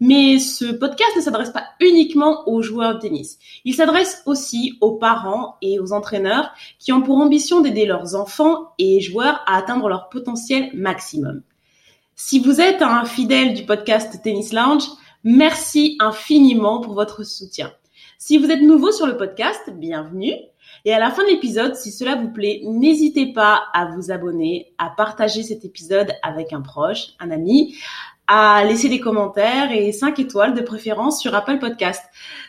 Mais ce podcast ne s'adresse pas uniquement aux joueurs de tennis. Il s'adresse aussi aux parents et aux entraîneurs qui ont pour ambition d'aider leurs enfants et joueurs à atteindre leur potentiel maximum. Si vous êtes un fidèle du podcast Tennis Lounge, merci infiniment pour votre soutien. Si vous êtes nouveau sur le podcast, bienvenue. Et à la fin de l'épisode, si cela vous plaît, n'hésitez pas à vous abonner, à partager cet épisode avec un proche, un ami, à laisser des commentaires et 5 étoiles de préférence sur Apple Podcast.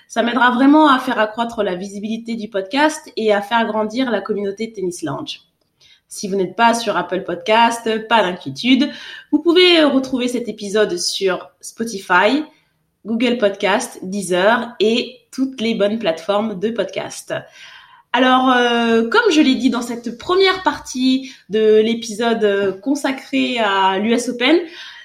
Ça m'aidera vraiment à faire accroître la visibilité du podcast et à faire grandir la communauté Tennis Lounge. Si vous n'êtes pas sur Apple Podcast, pas d'inquiétude. Vous pouvez retrouver cet épisode sur Spotify, Google Podcast, Deezer et toutes les bonnes plateformes de podcast. Alors, euh, comme je l'ai dit dans cette première partie de l'épisode consacré à l'US Open,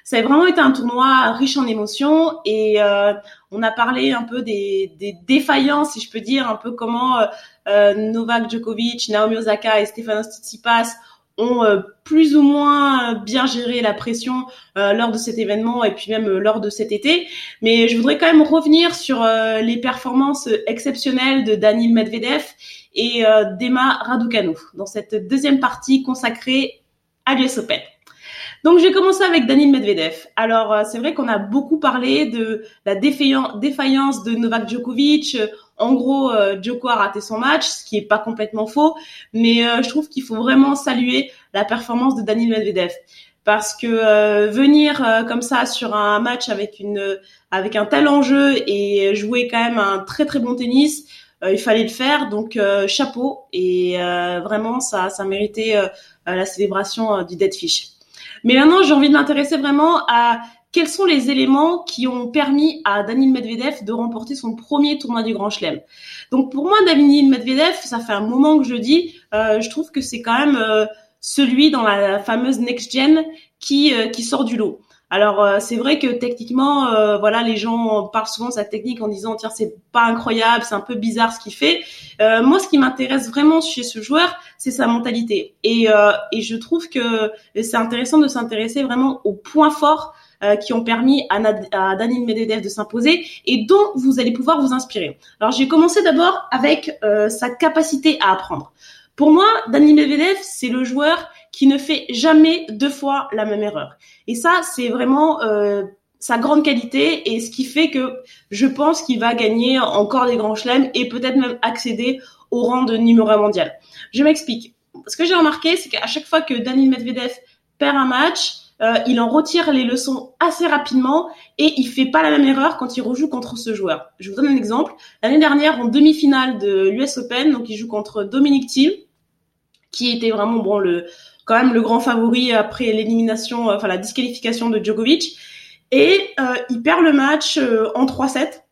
ça a vraiment été un tournoi riche en émotions et euh, on a parlé un peu des, défaillances, si je peux dire, un peu comment euh, euh Novak Djokovic, Naomi Osaka et Stefanos Tsitsipas ont plus ou moins bien géré la pression lors de cet événement et puis même lors de cet été. Mais je voudrais quand même revenir sur les performances exceptionnelles de Daniil Medvedev et d'Emma Raducanu dans cette deuxième partie consacrée à l'US Open. Donc, j'ai commencé avec Daniil Medvedev. Alors, euh, c'est vrai qu'on a beaucoup parlé de la défaillance de Novak Djokovic. En gros, euh, Djoko a raté son match, ce qui est pas complètement faux, mais euh, je trouve qu'il faut vraiment saluer la performance de Daniil Medvedev parce que venir comme ça sur un match avec une avec un tel enjeu et jouer quand même un très très bon tennis, il fallait le faire. Donc chapeau et vraiment ça ça méritait la célébration du dead fish. Mais maintenant, j'ai envie de m'intéresser vraiment à quels sont les éléments qui ont permis à Daniil Medvedev de remporter son premier tournoi du Grand Chelem. Donc pour moi, Daniil Medvedev, ça fait un moment que je dis, euh, je trouve que c'est quand même euh, celui dans la fameuse next gen qui euh, qui sort du lot. Alors euh, c'est vrai que techniquement, euh, voilà, les gens parlent souvent de sa technique en disant tiens c'est pas incroyable, c'est un peu bizarre ce qu'il fait. Euh, moi, ce qui m'intéresse vraiment chez ce joueur, c'est sa mentalité. Et, et je trouve que c'est intéressant de s'intéresser vraiment aux points forts qui ont permis à, à Medvedev de s'imposer et dont vous allez pouvoir vous inspirer. Alors j'ai commencé d'abord avec sa capacité à apprendre. Pour moi, Daniel Medvedev, c'est le joueur qui ne fait jamais deux fois la même erreur. Et ça, c'est vraiment euh, sa grande qualité et ce qui fait que je pense qu'il va gagner encore des grands chelems et peut-être même accéder au rang de numéro un mondial. Je m'explique. Ce que j'ai remarqué, c'est qu'à chaque fois que Daniel Medvedev perd un match, euh, il en retire les leçons assez rapidement et il fait pas la même erreur quand il rejoue contre ce joueur. Je vous donne un exemple. L'année dernière, en demi-finale de l'US Open, donc il joue contre Dominic Thiem, qui était vraiment bon le quand même le grand favori après l'élimination, enfin la disqualification de Djokovic. Et euh, il perd le match euh, en 3-7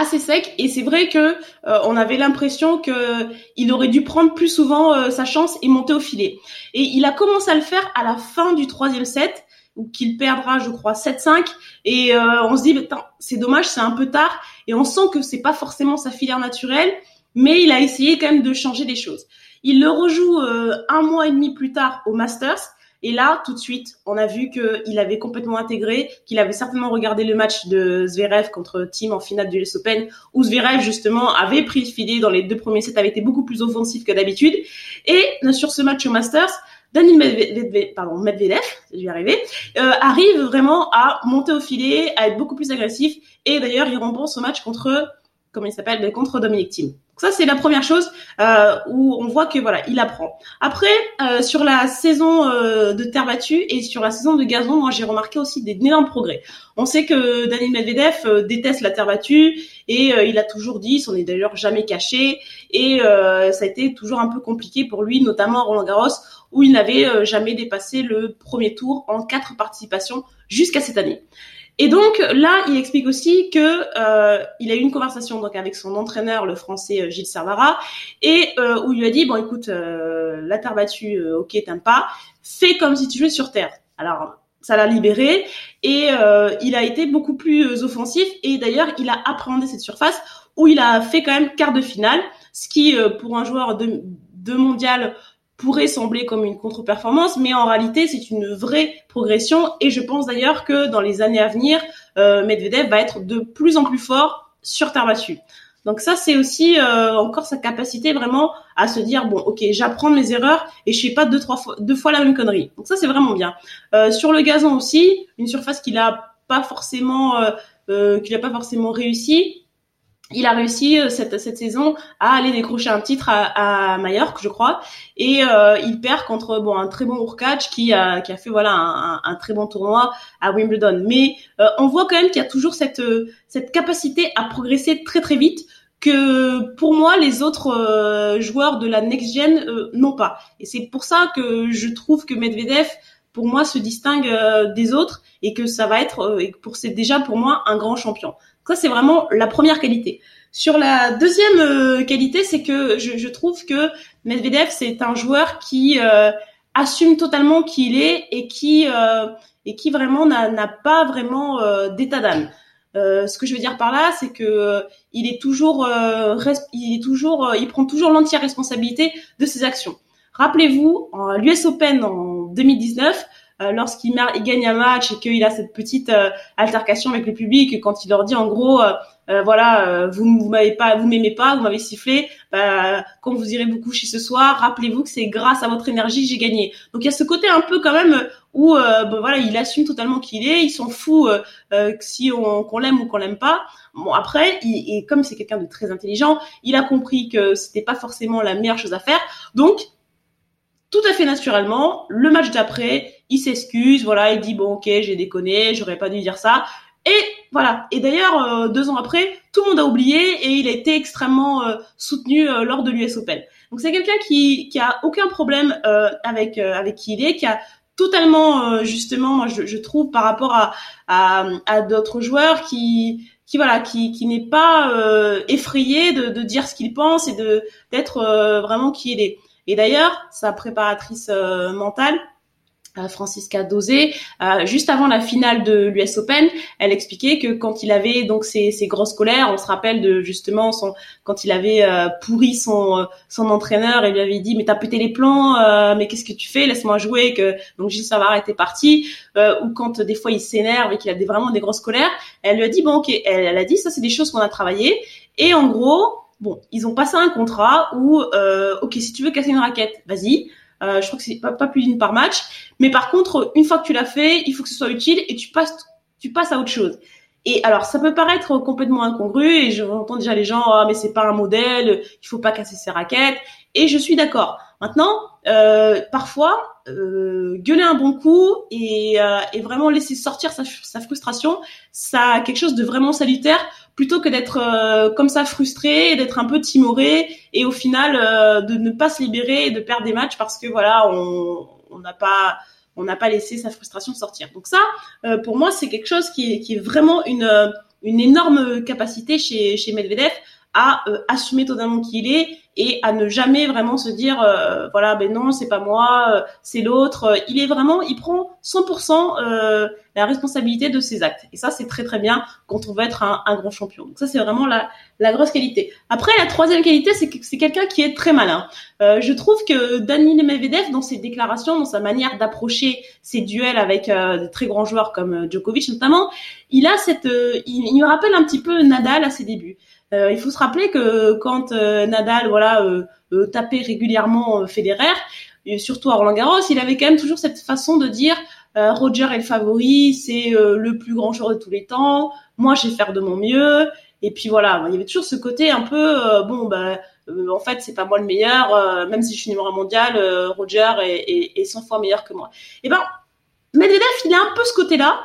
assez sec et c'est vrai que euh, on avait l'impression que il aurait dû prendre plus souvent sa chance et monter au filet. Et il a commencé à le faire à la fin du troisième set où qu'il perdra, je crois, 7-5 et on se dit c'est dommage, c'est un peu tard et on sent que c'est pas forcément sa filière naturelle, mais il a essayé quand même de changer les choses. Il le rejoue euh, un mois et demi plus tard au Masters. Et là, tout de suite, on a vu qu'il avait complètement intégré, qu'il avait certainement regardé le match de Zverev contre Team en finale du US Open, où Zverev, justement, avait pris le filet dans les deux premiers sets, avait été beaucoup plus offensif que d'habitude. Et euh, sur ce match au Masters, Daniel Medvedev, pardon, Medvedev, je vais arriver, euh, arrive vraiment à monter au filet, à être beaucoup plus agressif. Et d'ailleurs, il remporte ce match contre, comment il s'appelle, contre Dominic Thiem. Ça, c'est la première chose euh, où on voit que voilà, il apprend. Après, euh, sur la saison euh, de terre battue et sur la saison de gazon, moi, j'ai remarqué aussi des énormes progrès. On sait que Daniel Medvedev déteste la terre battue et il a toujours dit, s'en est d'ailleurs jamais caché, et ça a été toujours un peu compliqué pour lui, notamment à Roland Garros, où il n'avait jamais dépassé le premier tour en quatre participations jusqu'à cette année. Et donc là, il explique aussi que euh, il a eu une conversation donc avec son entraîneur, le français euh, Gilles Servara, et euh, où il lui a dit bon écoute, euh, la terre battue, euh, ok t'aimes pas, fais comme si tu jouais sur terre. Alors ça l'a libéré et euh, il a été beaucoup plus offensif et d'ailleurs il a appréhendé cette surface où il a fait quand même quart de finale, ce qui pour un joueur de, de mondial pourrait sembler comme une contre-performance, mais en réalité, c'est une vraie progression. Et je pense d'ailleurs que dans les années à venir, euh, Medvedev va être de plus en plus fort sur terre battue. Donc ça, c'est aussi euh, encore sa capacité vraiment à se dire bon, ok, j'apprends mes erreurs et je fais pas deux trois fois deux fois la même connerie. Donc ça, c'est vraiment bien. Euh, sur le gazon aussi, une surface qu'il a pas forcément euh, qu'il a pas forcément réussi il a réussi euh, cette, cette saison à aller décrocher un titre à, à Majorque, je crois, et euh, il perd contre bon un très bon Urkac qui a qui a fait voilà un, un, très bon tournoi à Wimbledon. Mais euh, on voit quand même qu'il y a toujours cette cette capacité à progresser très très vite que pour moi les autres joueurs de la next gen n'ont pas. Et c'est pour ça que je trouve que Medvedev pour moi se distingue des autres et que ça va être pour c'est déjà pour moi un grand champion. Ça, c'est vraiment la première qualité. Sur la deuxième euh, qualité, c'est que je, trouve que Medvedev, c'est un joueur qui euh, assume totalement qui il est et qui euh, et qui vraiment n'a pas vraiment d'état d'âme. ce que je veux dire par là, c'est que il est toujours, il est toujours, il prend toujours l'entière responsabilité de ses actions. Rappelez-vous, l'US Open en 2019, euh, lorsqu'il gagne un match et qu'il a cette petite euh, altercation avec le public, quand il leur dit en gros, euh, voilà, vous, vous m'avez pas, vous m'aimez pas, vous m'avez sifflé, bah, quand vous irez vous coucher ce soir, rappelez-vous que c'est grâce à votre énergie que j'ai gagné. Donc il y a ce côté un peu quand même où bon, voilà, il assume totalement qui il est, il s'en fout si on, qu'on l'aime ou qu'on l'aime pas. Bon après, et comme c'est quelqu'un de très intelligent, il a compris que c'était pas forcément la meilleure chose à faire. Donc tout à fait naturellement, le match d'après, il s'excuse, voilà, il dit bon ok, j'ai déconné, j'aurais pas dû dire ça. Et voilà. Et d'ailleurs, euh, deux ans après, tout le monde a oublié et il a été extrêmement euh, soutenu euh, lors de l'US Open. Donc c'est quelqu'un qui qui a aucun problème avec avec qui il est, qui a totalement justement, moi je, je, trouve par rapport à à, à d'autres joueurs qui qui voilà qui qui n'est pas effrayé de, de dire ce qu'il pense et de d'être vraiment qui il est. Et d'ailleurs, sa préparatrice mentale, Francisca Dosé, euh, juste avant la finale de l'US Open, elle expliquait que quand il avait donc ses, ses grosses colères, on se rappelle de justement son quand il avait pourri son son entraîneur et lui avait dit mais t'as pété les plans, mais qu'est-ce que tu fais, laisse-moi jouer que donc Gilles Savard était parti. Ou quand des fois il s'énerve et qu'il a des, vraiment des grosses colères, elle lui a dit bon ok, elle, elle a dit ça c'est des choses qu'on a travaillé et en gros Bon, ils ont passé un contrat où, euh, ok, si tu veux casser une raquette, vas-y. Euh, je crois que c'est pas, pas plus d'une par match. Mais par contre, une fois que tu l'as fait, il faut que ce soit utile et tu passes, tu passes à autre chose. Et alors, ça peut paraître complètement incongru et j'entends déjà les gens, ah mais c'est pas un modèle, il faut pas casser ses raquettes. Et je suis d'accord. Maintenant, euh, parfois, euh, gueuler un bon coup et, euh, et vraiment laisser sortir sa, frustration, ça a quelque chose de vraiment salutaire plutôt que d'être euh, comme ça frustré, d'être un peu timoré et au final euh, de ne pas se libérer et de perdre des matchs parce que voilà, on n'a pas on n'a pas laissé sa frustration sortir. Donc ça, euh, pour moi, c'est quelque chose qui est, qui est vraiment une une énorme capacité chez chez Medvedev à assumer totalement qui il est et à ne jamais vraiment se dire euh, voilà ben non c'est pas moi euh, c'est l'autre. Il est vraiment il prend 100% euh, la responsabilité de ses actes. Et ça c'est très très bien quand on veut être un, un grand champion. Donc ça c'est vraiment la, la grosse qualité. Après la troisième qualité c'est que c'est quelqu'un qui est très malin. Euh, je trouve que Daniel Medvedev dans ses déclarations dans sa manière d'approcher ses duels avec de très grands joueurs comme Djokovic notamment il a cette il, il me rappelle un petit peu Nadal à ses débuts. euh, il faut se rappeler que quand euh, Nadal voilà euh, tapait régulièrement Federer, surtout à Roland Garros, il avait quand même toujours cette façon de dire Roger est le favori, c'est le plus grand joueur de tous les temps, moi je vais faire de mon mieux. Et puis voilà, il y avait toujours ce côté un peu bon bah en fait c'est pas moi le meilleur, même si je suis numéro mondial, Roger est, est, est 100 fois meilleur que moi. Et ben Medvedev il a un peu ce côté-là,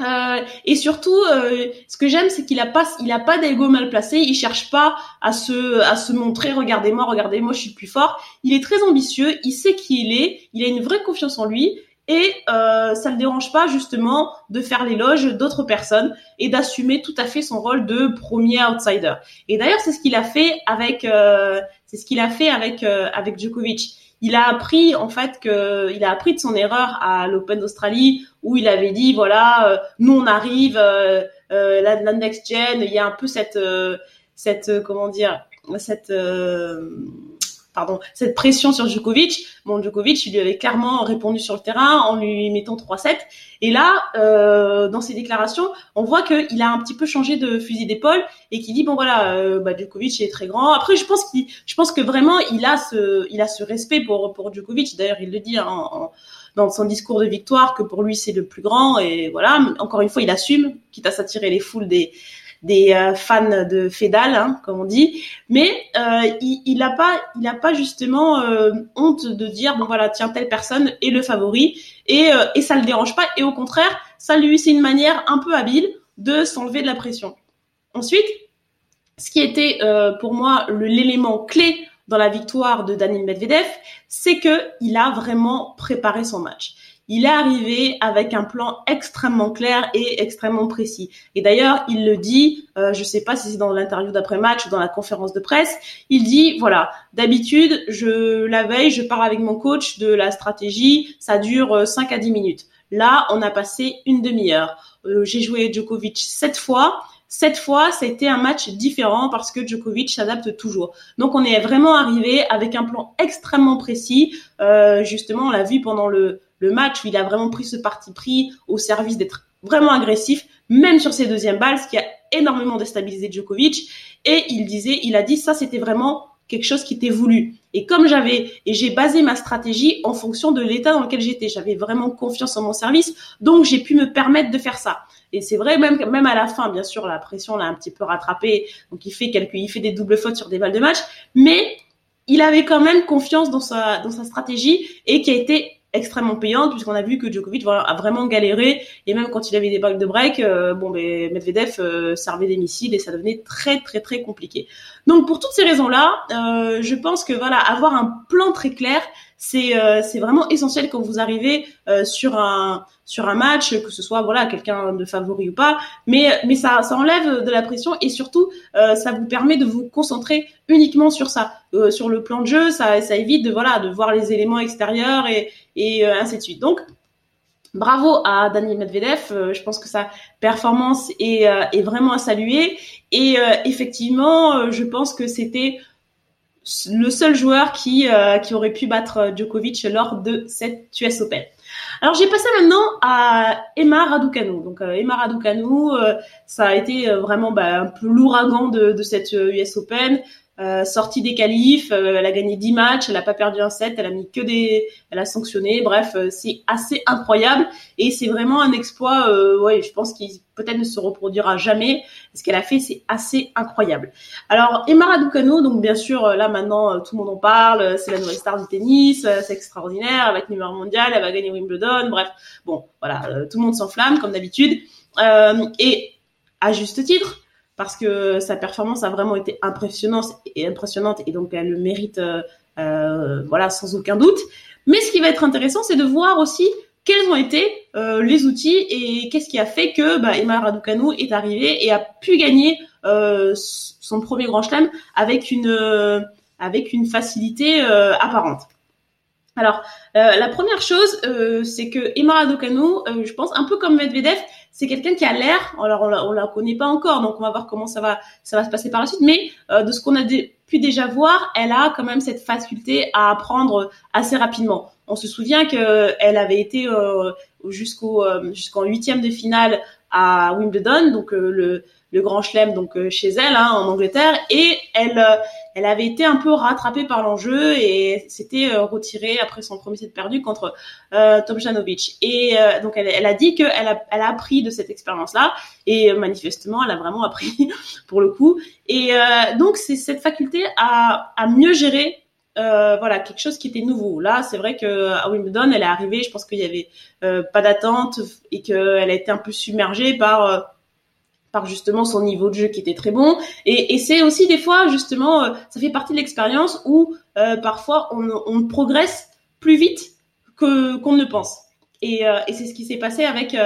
euh, et surtout, euh, ce que j'aime, c'est qu'il a pas, il a pas d'ego mal placé. Il cherche pas à se, à se montrer. Regardez-moi, regardez-moi, je suis plus fort. Il est très ambitieux. Il sait qui il est. Il a une vraie confiance en lui. et euh, ça ne dérange pas justement de faire l'éloge d'autres personnes et d'assumer tout à fait son rôle de premier outsider. Et d'ailleurs, c'est ce qu'il a fait avec, euh, c'est ce qu'il a fait avec euh, avec Djokovic. Il a appris en fait que il a appris de son erreur à l'Open d'Australie où il avait dit voilà, euh, nous on arrive, la, la, next gen, il y a un peu cette cette comment dire cette pardon, cette pression sur Djokovic. Bon, Djokovic, il lui avait clairement répondu sur le terrain en lui mettant 3-7. Et là, euh, dans ses déclarations, on voit qu'il a un petit peu changé de fusil d'épaule et qu'il dit bon voilà, euh, bah, Djokovic est très grand. Après, je pense que vraiment il a ce, respect pour Djokovic. D'ailleurs, il le dit en, dans son discours de victoire que pour lui c'est le plus grand et voilà. Encore une fois, il assume, quitte à s'attirer les foules des des euh, fans de Fédal, hein, comme on dit, mais euh, il, il a pas, il a pas justement euh, honte de dire bon voilà tiens telle personne est le favori. Et et ça le dérange pas. Et au contraire ça lui c'est une manière un peu habile de s'enlever de la pression. Ensuite, ce qui était pour moi l'élément clé dans la victoire de Daniel Medvedev, c'est que il a vraiment préparé son match il est arrivé avec un plan extrêmement clair et extrêmement précis. Et d'ailleurs, il le dit, euh, je sais pas si c'est dans l'interview d'après-match ou dans la conférence de presse, il dit, voilà, d'habitude, je la veille, je parle avec mon coach de la stratégie, ça dure 5 euh, à 10 minutes. Là, on a passé une demi-heure. Euh, j'ai joué Djokovic sept fois. Cette fois, été un match différent parce que Djokovic s'adapte toujours. Donc, on est vraiment arrivé avec un plan extrêmement précis. Euh, justement, on l'a vu pendant le, le match où il a vraiment pris ce parti pris au service d'être vraiment agressif, même sur ses deuxièmes balles, ce qui a énormément déstabilisé Djokovic. Et il disait, il a dit, ça c'était vraiment quelque chose qui était voulu. Et comme j'avais, et j'ai basé ma stratégie en fonction de l'état dans lequel j'étais. J'avais vraiment confiance en mon service, donc j'ai pu me permettre de faire ça. Et c'est vrai, même, même à la fin, bien sûr, la pression l'a un petit peu rattrapé. Donc il fait quelques, il fait des doubles fautes sur des balles de match, mais il avait quand même confiance dans sa, dans sa stratégie et qui a été extrêmement payante puisqu'on a vu que Djokovic voilà, a vraiment galéré. Et même quand il avait des balles de break euh, bon ben Medvedev euh, servait des missiles et ça devenait très très très compliqué. Donc pour toutes ces raisons là euh, je pense que voilà avoir un plan très clair c'est c'est vraiment essentiel quand vous arrivez sur un sur un match que ce soit voilà quelqu'un de favori ou pas mais mais ça ça enlève de la pression et surtout ça vous permet de vous concentrer uniquement sur ça sur le plan de jeu ça ça évite de voilà de voir les éléments extérieurs et et euh, ainsi de suite. Donc, bravo à Daniel Medvedev. Euh, je pense que sa performance est, euh, est vraiment à saluer. Et effectivement, je pense que c'était le seul joueur qui, qui aurait pu battre Djokovic lors de cette US Open. Alors j'ai passé maintenant à Emma Raducanu. Donc Emma Raducanu, ça a été vraiment bah, un peu l'ouragan de, de cette US Open. Euh, sortie des qualifs, euh, elle a gagné 10 matchs, elle a pas perdu un set, elle a mis que des, elle a sanctionné. Bref, euh, c'est assez incroyable et c'est vraiment un exploit. ouais, je pense qu'il peut-être ne se reproduira jamais. Ce qu'elle a fait, c'est assez incroyable. Alors Emma Raducanu, donc bien sûr là maintenant tout le monde en parle, c'est la nouvelle star du tennis, c'est extraordinaire, elle va être numéro mondial, elle va gagner Wimbledon. Bref, bon voilà, tout le monde s'enflamme comme d'habitude et à juste titre parce que sa performance a vraiment été impressionnante et impressionnante et donc elle le mérite euh, euh, voilà sans aucun doute. Mais ce qui va être intéressant, c'est de voir aussi quels ont été euh, les outils et qu'est-ce qui a fait que bah, Emma Raducanu est arrivée et a pu gagner euh, son premier Grand Chelem avec une euh, avec une facilité apparente. Alors, la première chose, c'est que Emma Raducanu, je pense un peu comme Medvedev, c'est quelqu'un qui a l'air, alors on la, la connaît pas encore, donc on va voir comment ça va, ça va se passer par la suite, mais euh, de ce qu'on a pu déjà voir, elle a quand même cette faculté à apprendre assez rapidement. On se souvient qu'elle avait été euh, jusqu'au euh, jusqu'en huitième de finale à Wimbledon, donc le le Grand Chelem donc euh, chez elle hein, en Angleterre et elle euh, elle avait été un peu rattrapée par l'enjeu et s'était euh, retirée après son premier set perdu contre euh, Tomjanovic et donc elle, a dit qu'elle a appris de cette expérience là et manifestement elle a vraiment appris pour le coup et donc c'est cette faculté à mieux gérer euh, voilà quelque chose qui était nouveau. Là, c'est vrai que à Wimbledon, elle est arrivée. Je pense qu'il y avait euh, pas d'attente et qu'elle a été un peu submergée par justement son niveau de jeu qui était très bon. Et, c'est aussi des fois justement, euh, ça fait partie de l'expérience où euh, parfois on, progresse plus vite que qu'on ne pense. Et, euh, et c'est ce qui s'est passé avec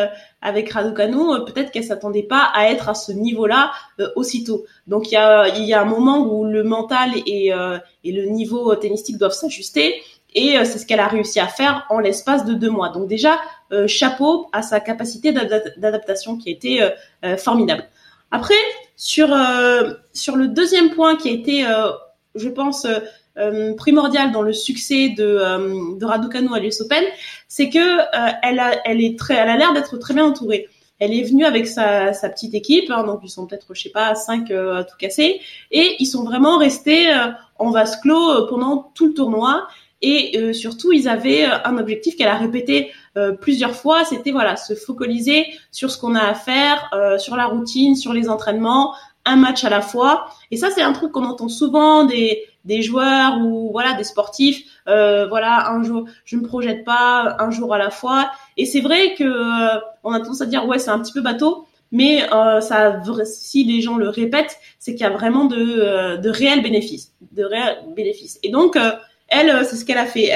avec Raducanu. Peut-être qu'elle s'attendait pas à être à ce niveau-là aussitôt. Donc il y a il y a un moment où le mental et et le niveau tennistique doivent s'ajuster. Et c'est ce qu'elle a réussi à faire en l'espace de deux mois. Donc déjà, chapeau à sa capacité d'adaptation qui a été formidable. Après, sur sur le deuxième point qui a été, je pense, euh, primordial dans le succès de, euh, de Raducanu à l'US Open, c'est que euh, elle a, elle est très, elle a l'air d'être très bien entourée. Elle est venue avec sa, petite équipe, hein, donc ils sont peut-être, je sais pas, cinq à tout casser, et ils sont vraiment restés en vase clos pendant tout le tournoi. Et surtout, ils avaient un objectif qu'elle a répété plusieurs fois, c'était voilà, se focaliser sur ce qu'on a à faire, sur la routine, sur les entraînements, un match à la fois. Et ça, c'est un truc qu'on entend souvent des des joueurs ou voilà des sportifs euh, voilà un jour je me projette pas un jour à la fois et c'est vrai que euh, on a tendance à dire ouais c'est un petit peu bateau mais euh, ça si les gens le répètent c'est qu'il y a vraiment de euh, de réels bénéfices de réels bénéfices et donc euh, elle c'est ce qu'elle a fait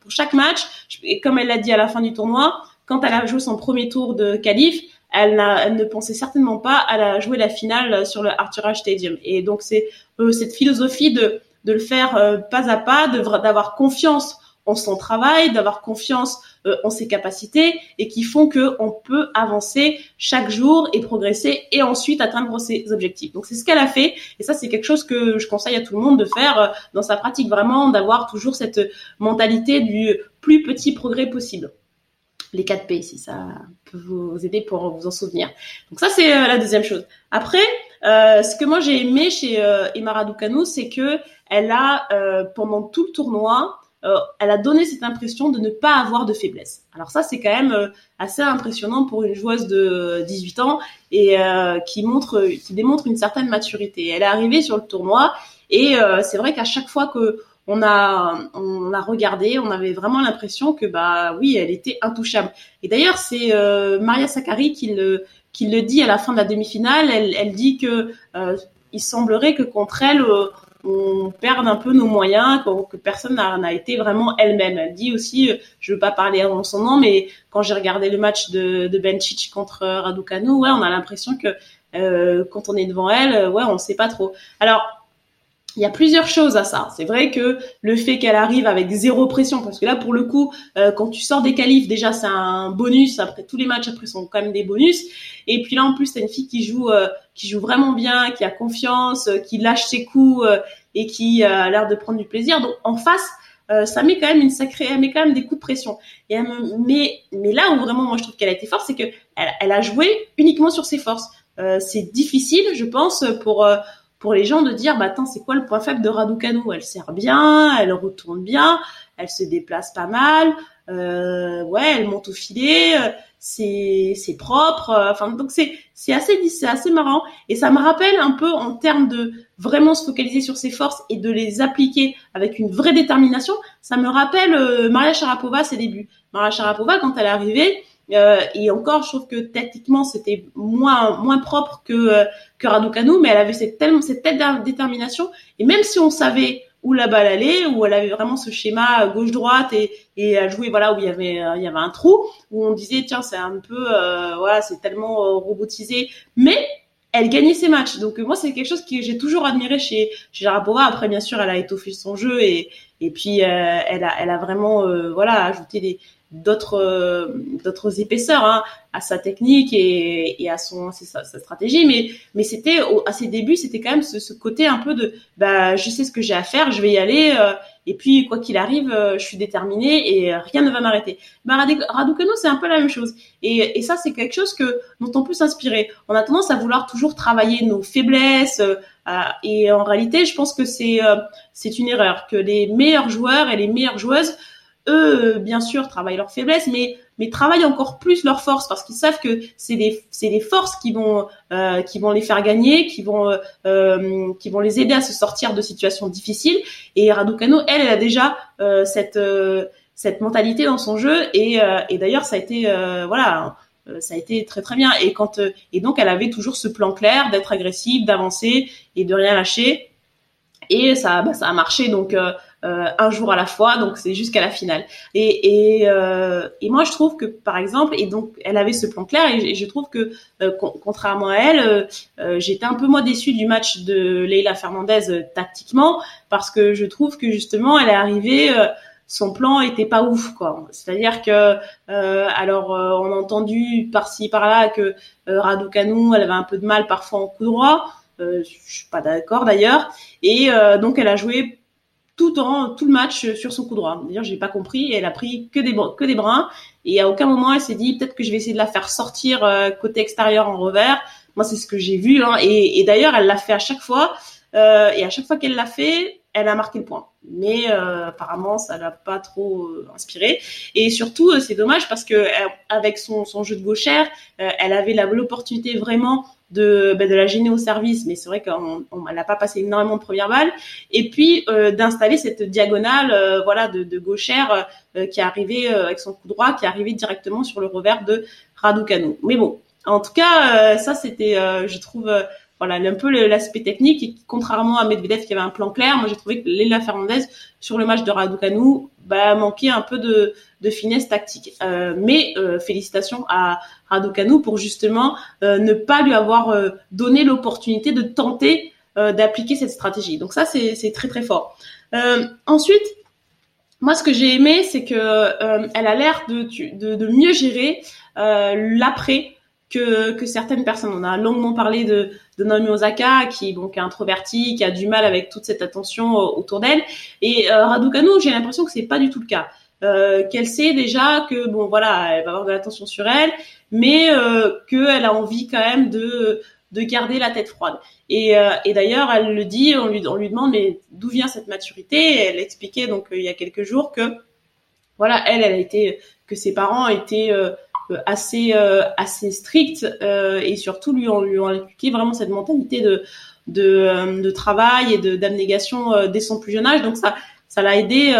pour chaque match et comme elle l'a dit à la fin du tournoi quand elle a joué son premier tour de qualif elle, elle, ne pensait certainement pas à jouer la finale sur le Arthur Ashe Stadium. Et donc c'est cette philosophie de de le faire euh, pas à pas, d'avoir confiance en son travail, d'avoir confiance euh, en ses capacités et qui font que on peut avancer chaque jour et progresser et ensuite atteindre ses objectifs. Donc c'est ce qu'elle a fait et ça c'est quelque chose que je conseille à tout le monde de faire euh, dans sa pratique vraiment d'avoir toujours cette mentalité du plus petit progrès possible. Les 4 P si ça peut vous aider pour vous en souvenir. Donc ça c'est la deuxième chose. Après euh, ce que moi j'ai aimé chez euh, Emara Ducanu, c'est que elle a euh, pendant tout le tournoi, euh, elle a donné cette impression de ne pas avoir de faiblesse. Alors ça c'est quand même assez impressionnant pour une joueuse de 18 ans et qui montre, qui démontre une certaine maturité. Elle est arrivée sur le tournoi et c'est vrai qu'à chaque fois que on a on a regardé, on avait vraiment l'impression que bah oui, elle était intouchable. Et d'ailleurs, c'est Maria Sakkari qui le qui le dit à la fin de la demi-finale. Elle, elle dit que euh, il semblerait que contre elle, euh, on perde un peu nos moyens, que, personne n'a été vraiment elle-même. Elle dit aussi, euh, je veux pas parler en son nom, mais quand j'ai regardé le match de, de Bencic contre Raducanu, ouais, on a l'impression que euh, quand on est devant elle, ouais, on sait pas trop. Alors il y a plusieurs choses à ça. C'est vrai que le fait qu'elle arrive avec zéro pression, parce que là, pour le coup, euh, quand tu sors des qualifs, déjà, c'est un bonus. Après, tous les matchs après sont quand même des bonus. Et puis là, en plus, c'est une fille qui joue, euh, qui joue vraiment bien, qui a confiance, euh, qui lâche ses coups et qui a l'air de prendre du plaisir. Donc, en face, ça met quand même une sacrée, elle met quand même des coups de pression. Et mais, mais là où vraiment, moi, je trouve qu'elle a été forte, c'est que elle, elle, a joué uniquement sur ses forces. c'est difficile, je pense, pour pour les gens de dire bah attends c'est quoi le point faible de Raducanu? Elle sert bien elle retourne bien elle se déplace pas mal euh, ouais elle monte au filet euh, c'est c'est propre euh, enfin donc c'est c'est assez c'est assez marrant. Et ça me rappelle un peu en termes de vraiment se focaliser sur ses forces et de les appliquer avec une vraie détermination. Ça me rappelle euh, Maria Sharapova ses débuts. Maria Sharapova quand elle est arrivée euh, et encore, je trouve que tactiquement, c'était moins moins propre que euh, que Raducanu, mais elle avait cette tellement cette tête détermination. Et même si on savait où la balle allait, où elle avait vraiment ce schéma gauche droite et et elle jouait voilà où il y avait euh, il y avait un trou où on disait tiens c'est un peu voilà c'est tellement robotisé, mais elle gagnait ses matchs. Donc moi c'est quelque chose que j'ai toujours admiré chez chez Jarapova. Après bien sûr elle a étoffé son jeu et et puis elle a elle a vraiment voilà ajouté des d'autres euh, d'autres épaisseurs hein, à sa technique et, et à son sa, sa, stratégie. Mais mais c'était à ses débuts c'était quand même ce, ce, côté un peu de bah je sais ce que j'ai à faire je vais y aller euh, et puis quoi qu'il arrive euh, je suis déterminée et rien ne va m'arrêter. Bah Raducanu c'est un peu la même chose. Et, et ça c'est quelque chose que dont on peut s'inspirer. On a tendance à vouloir toujours travailler nos faiblesses et en réalité je pense que c'est c'est une erreur que les meilleurs joueurs et les meilleures joueuses eux, bien sûr, travaillent leurs faiblesses, mais mais travaillent encore plus leurs forces parce qu'ils savent que c'est des c'est des forces qui vont euh, qui vont les faire gagner, qui vont euh, euh, qui vont les aider à se sortir de situations difficiles. Et Raducanu, elle, elle a déjà euh, cette euh, cette mentalité dans son jeu et et d'ailleurs ça a été voilà ça a été très très bien. Et quand et donc elle avait toujours ce plan clair d'être agressive, d'avancer et de rien lâcher. Et ça bah, ça a marché. Donc un jour à la fois, donc c'est jusqu'à la finale. Et, et, et moi, je trouve que, par exemple, et donc elle avait ce plan clair, et, je trouve que, contrairement à elle, j'étais un peu moins déçue du match de Leila Fernandez tactiquement, parce que je trouve que justement, elle est arrivée son plan était pas ouf quoi. C'est-à-dire que euh, alors euh, on a entendu par-ci par-là que euh, Raducanu elle avait un peu de mal parfois en coup droit. Euh, je suis pas d'accord d'ailleurs et euh, donc elle a joué tout en tout le match sur son coup droit. D'ailleurs, j'ai pas compris. Elle a pris que des que des brins et à aucun moment elle s'est dit peut-être que je vais essayer de la faire sortir côté extérieur en revers. Moi, c'est ce que j'ai vu. Hein. Et, et d'ailleurs, elle l'a fait à chaque fois. Euh, et à chaque fois qu'elle l'a fait, elle a marqué le point. Mais euh, apparemment, ça l'a pas trop euh, inspiré. Et surtout, euh, c'est dommage parce que avec son, son jeu de gauchère, elle avait l'opportunité vraiment de, ben, de la gêner au service, mais c'est vrai qu'on n'a pas passé énormément de premières balles. Et puis d'installer cette diagonale, voilà, de, de gauchère qui est arrivée avec son coup droit, qui est arrivé directement sur le revers de Raducanu. Mais bon, en tout cas, ça c'était, je trouve voilà, un peu l'aspect technique. Et contrairement à Medvedev qui avait un plan clair, moi j'ai trouvé que Leila Fernandez sur le match de Raducanu bah, manquait un peu de, finesse tactique. Euh, mais euh, félicitations à Raducanu pour justement euh, ne pas lui avoir donné l'opportunité de tenter d'appliquer cette stratégie. Donc ça c'est très très fort. ensuite, moi ce que j'ai aimé c'est que elle a l'air de, mieux gérer l'après que, que certaines personnes. On a longuement parlé de, de Naomi Osaka, qui, bon, qui est introvertie, qui a du mal avec toute cette attention euh, autour d'elle. Et euh, Raducanu, j'ai l'impression que c'est pas du tout le cas. Euh, qu'elle sait déjà que bon voilà elle va avoir de l'attention sur elle mais euh, qu'elle a envie quand même de de garder la tête froide et, euh, et d'ailleurs elle le dit on lui on lui demande mais d'où vient cette maturité? Elle expliquait donc il y a quelques jours que voilà elle elle a été que ses parents étaient euh, assez euh, assez strict euh, et surtout lui on lui ont inculqué vraiment cette mentalité de de, de travail et de d'abnégation dès son plus jeune âge. Donc ça ça l'a aidé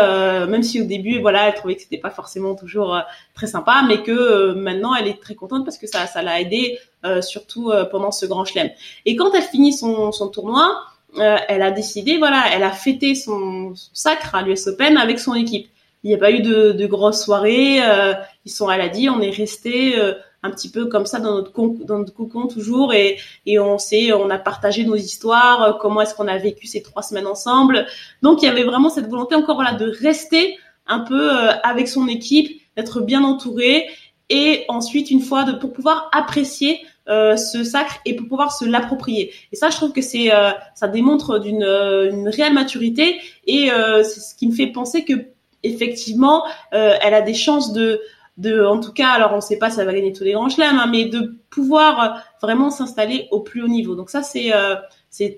même si au début voilà elle trouvait que c'était pas forcément toujours très sympa mais que maintenant elle est très contente parce que ça ça l'a aidé surtout pendant ce grand chelem. Et quand elle finit son son tournoi elle a décidé voilà elle a fêté son sacre à l'US Open avec son équipe il n'y a pas eu de, de grosses soirées. Euh, ils sont, elle a dit, on est resté euh, un petit peu comme ça dans notre dans notre cocon toujours et, et on s'est, on a partagé nos histoires, euh, comment est-ce qu'on a vécu ces trois semaines ensemble. Donc il y avait vraiment cette volonté encore voilà de rester un peu avec son équipe, d'être bien entouré et ensuite une fois de pour pouvoir apprécier euh, ce sacre et pour pouvoir se l'approprier. Et ça, je trouve que c'est ça démontre d'une une réelle maturité et c'est ce qui me fait penser que effectivement, euh, elle a des chances de, de, en tout cas, alors on ne sait pas si elle va gagner tous les grands chelems, hein, mais de pouvoir euh, vraiment s'installer au plus haut niveau. Donc ça, c'est euh,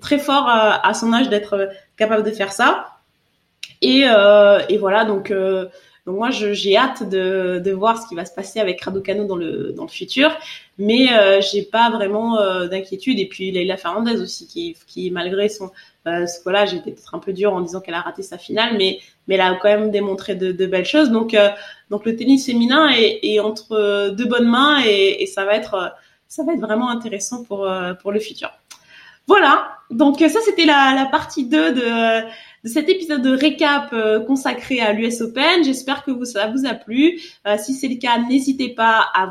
très fort à, son âge d'être capable de faire ça. Et, et voilà, donc donc moi, j'ai hâte de, de voir ce qui va se passer avec Raducanu dans le dans le futur, mais euh, j'ai pas vraiment d'inquiétude. Et puis Leila Fernandez aussi, qui qui malgré son euh, voilà, été peut-être un peu dur en disant qu'elle a raté sa finale, mais mais elle a quand même démontré de, belles choses. Donc euh, donc le tennis féminin est, entre deux bonnes mains et, ça va être ça va être vraiment intéressant pour pour le futur. Voilà, donc ça c'était la, la partie 2 de de cet épisode de récap euh, consacré à l'US Open. J'espère que vous, ça vous a plu. Euh, si c'est le cas, n'hésitez pas à